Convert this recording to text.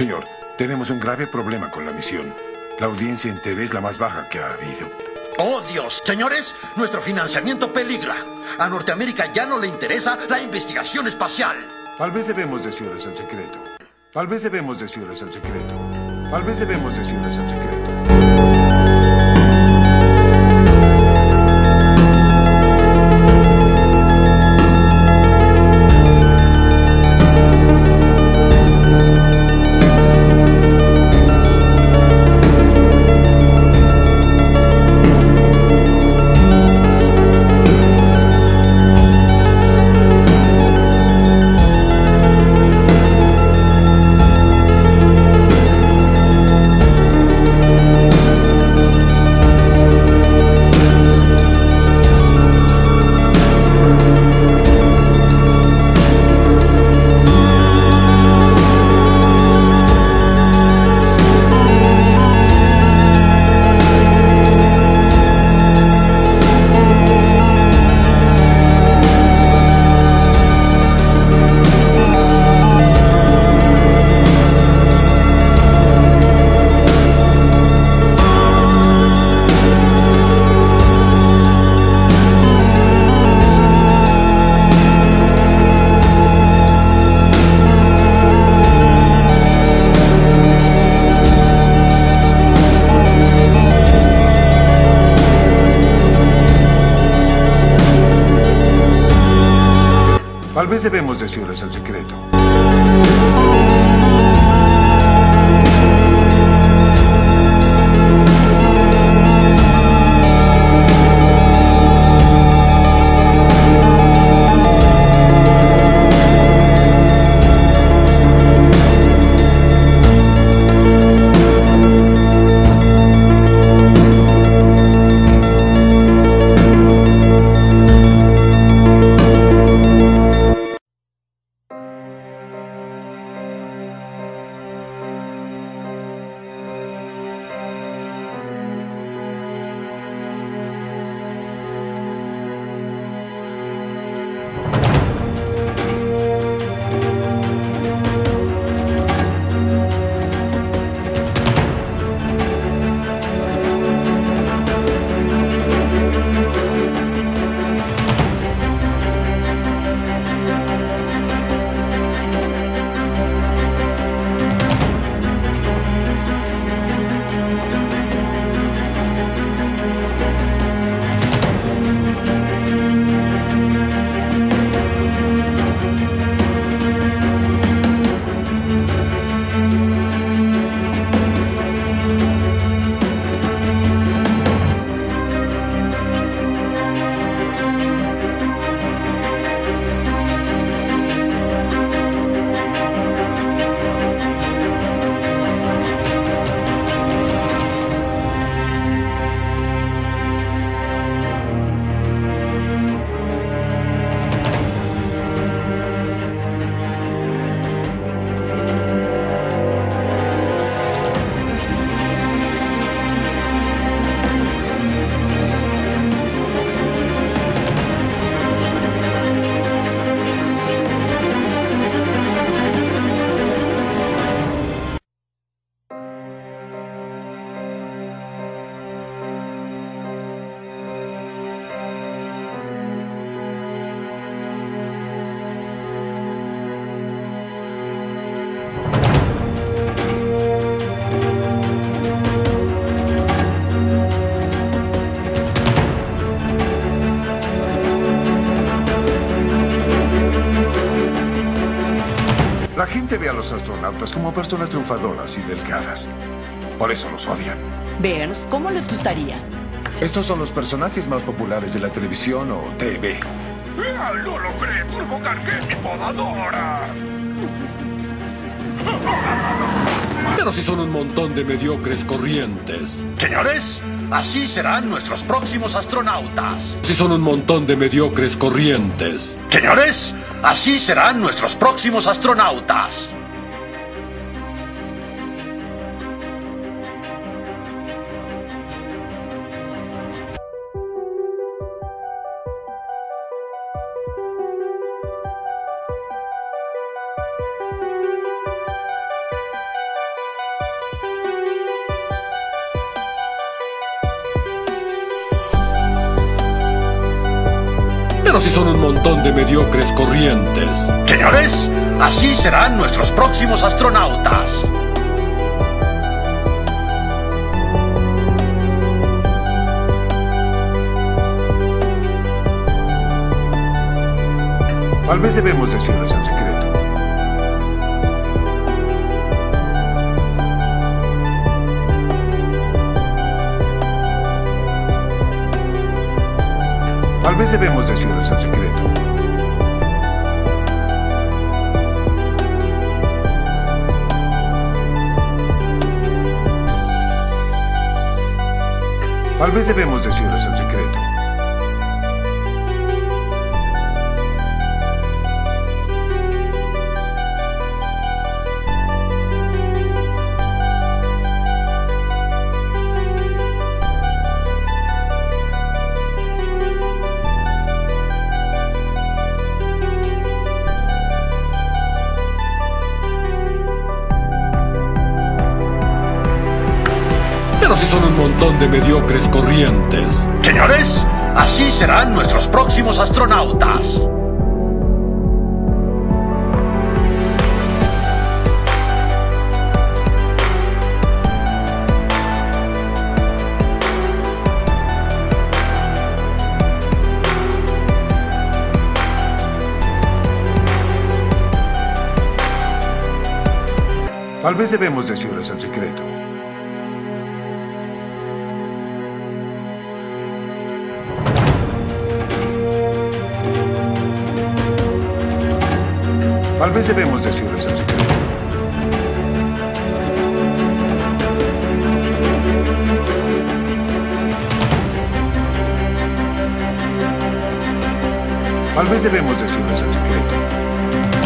Señor, tenemos un grave problema con la misión. La audiencia en TV es la más baja que ha habido. ¡Oh, Dios! Señores, nuestro financiamiento peligra. A Norteamérica ya no le interesa la investigación espacial. Tal vez debemos decirles el secreto. Tal vez debemos decirles el secreto. Tal vez debemos decirles el secreto. Vez debemos decirles el secreto. Gente ve a los astronautas como personas triunfadoras y delgadas. Por eso los odian. Burns, ¿cómo les gustaría? Estos son los personajes más populares de la televisión o TV. ¡Ah, ¡Lo logré! ¡Turbocargué mi podadora! Pero si son un montón de mediocres corrientes. Señores, así serán nuestros próximos astronautas. Si son un montón de mediocres corrientes. Señores, así serán nuestros próximos astronautas. Pero si son un montón de mediocres corrientes. Señores, así serán nuestros próximos astronautas. Tal vez debemos decirles en secreto. Vez debemos decirles en secreto. Tal vez debemos decirles en secreto. Pero si son un montón de mediocres corrientes. Señores, así serán nuestros próximos astronautas. Tal vez debemos decirles en secreto. Tal vez debemos decirles en secreto. Tal vez debemos decirles en secreto.